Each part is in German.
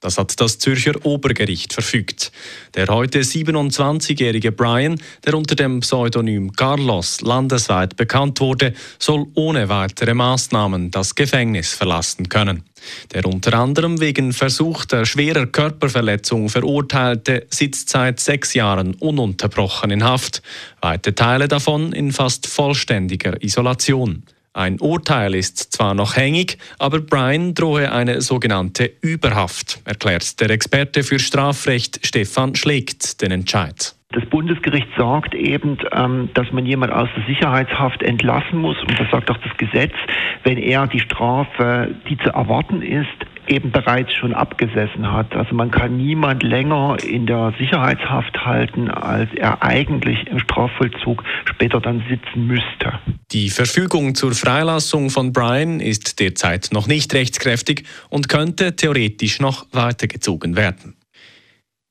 Das hat das Zürcher Obergericht verfügt. Der heute 27-jährige Brian, der unter dem Pseudonym Carlos landesweit bekannt wurde, soll ohne weitere Maßnahmen das Gefängnis verlassen können. Der unter anderem wegen versuchter schwerer Körperverletzung verurteilte sitzt seit sechs Jahren ununterbrochen in Haft, weite Teile davon in fast vollständiger Isolation. Ein Urteil ist zwar noch hängig, aber Brian drohe eine sogenannte Überhaft, erklärt der Experte für Strafrecht Stefan Schlägt den Entscheid. Das Bundesgericht sagt eben, ähm, dass man jemand aus der Sicherheitshaft entlassen muss, und das sagt auch das Gesetz, wenn er die Strafe, die zu erwarten ist, eben bereits schon abgesessen hat. Also man kann niemand länger in der Sicherheitshaft halten, als er eigentlich im Strafvollzug später dann sitzen müsste. Die Verfügung zur Freilassung von Brian ist derzeit noch nicht rechtskräftig und könnte theoretisch noch weitergezogen werden.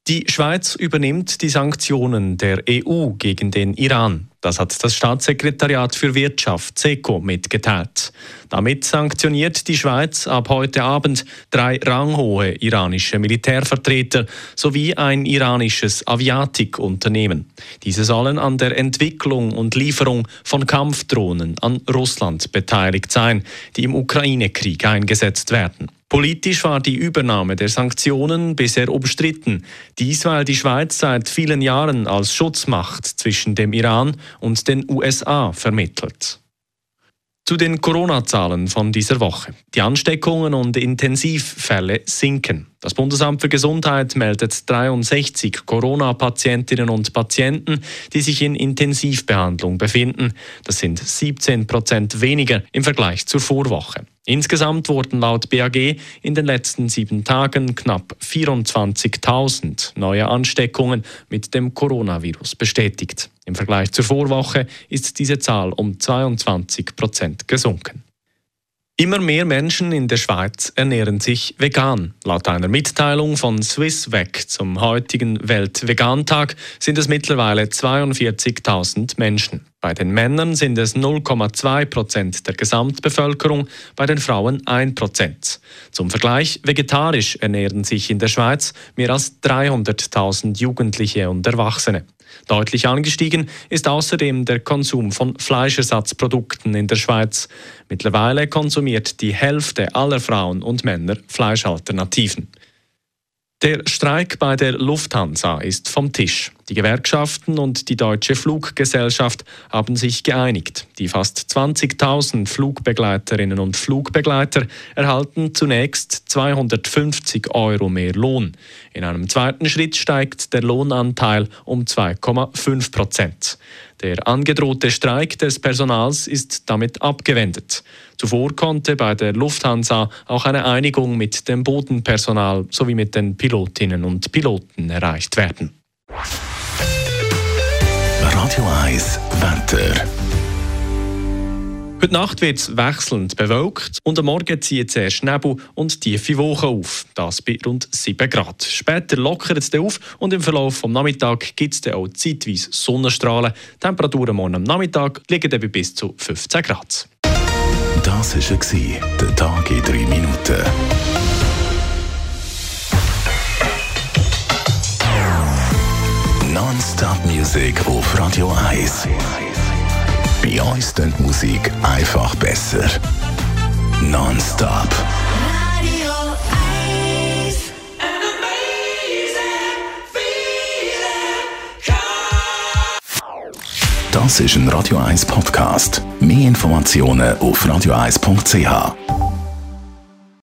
Die Schweiz übernimmt die Sanktionen der EU gegen den Iran. Das hat das Staatssekretariat für Wirtschaft SECO mitgeteilt. Damit sanktioniert die Schweiz ab heute Abend drei ranghohe iranische Militärvertreter sowie ein iranisches Aviatikunternehmen. Diese sollen an der Entwicklung und Lieferung von Kampfdrohnen an Russland beteiligt sein, die im Ukraine-Krieg eingesetzt werden. Politisch war die Übernahme der Sanktionen bisher umstritten. Dies, weil die Schweiz seit vielen Jahren als Schutzmacht zwischen dem Iran und den USA vermittelt. Zu den Corona-Zahlen von dieser Woche. Die Ansteckungen und Intensivfälle sinken. Das Bundesamt für Gesundheit meldet 63 Corona-Patientinnen und Patienten, die sich in Intensivbehandlung befinden. Das sind 17 Prozent weniger im Vergleich zur Vorwoche. Insgesamt wurden laut BAG in den letzten sieben Tagen knapp 24.000 neue Ansteckungen mit dem Coronavirus bestätigt. Im Vergleich zur Vorwoche ist diese Zahl um 22 Prozent gesunken. Immer mehr Menschen in der Schweiz ernähren sich vegan. Laut einer Mitteilung von SwissVec zum heutigen Weltvegantag sind es mittlerweile 42.000 Menschen. Bei den Männern sind es 0,2 Prozent der Gesamtbevölkerung, bei den Frauen 1 Prozent. Zum Vergleich, vegetarisch ernähren sich in der Schweiz mehr als 300.000 Jugendliche und Erwachsene. Deutlich angestiegen ist außerdem der Konsum von Fleischersatzprodukten in der Schweiz. Mittlerweile konsumiert die Hälfte aller Frauen und Männer Fleischalternativen. Der Streik bei der Lufthansa ist vom Tisch. Die Gewerkschaften und die Deutsche Fluggesellschaft haben sich geeinigt. Die fast 20.000 Flugbegleiterinnen und Flugbegleiter erhalten zunächst 250 Euro mehr Lohn. In einem zweiten Schritt steigt der Lohnanteil um 2,5 Prozent. Der angedrohte Streik des Personals ist damit abgewendet. Zuvor konnte bei der Lufthansa auch eine Einigung mit dem Bodenpersonal sowie mit den Pilotinnen und Piloten erreicht werden. Radio 1 Wetter. Heute Nacht wird es wechselnd bewölkt und am Morgen zieht zuerst Nebel und tiefe Wochen auf. Das bei rund 7 Grad. Später lockert es auf und im Verlauf des Nachmittags gibt es auch zeitweise Sonnenstrahlen. Die Temperaturen morgen am Nachmittag liegen dann bis zu 15 Grad. Das war der Tag in 3 Minuten. Non-Stop-Musik auf Radio 1. Bei uns klingt Musik einfach besser. Non-Stop. Radio 1. Das ist ein Radio 1 Podcast. Mehr Informationen auf radio1.ch.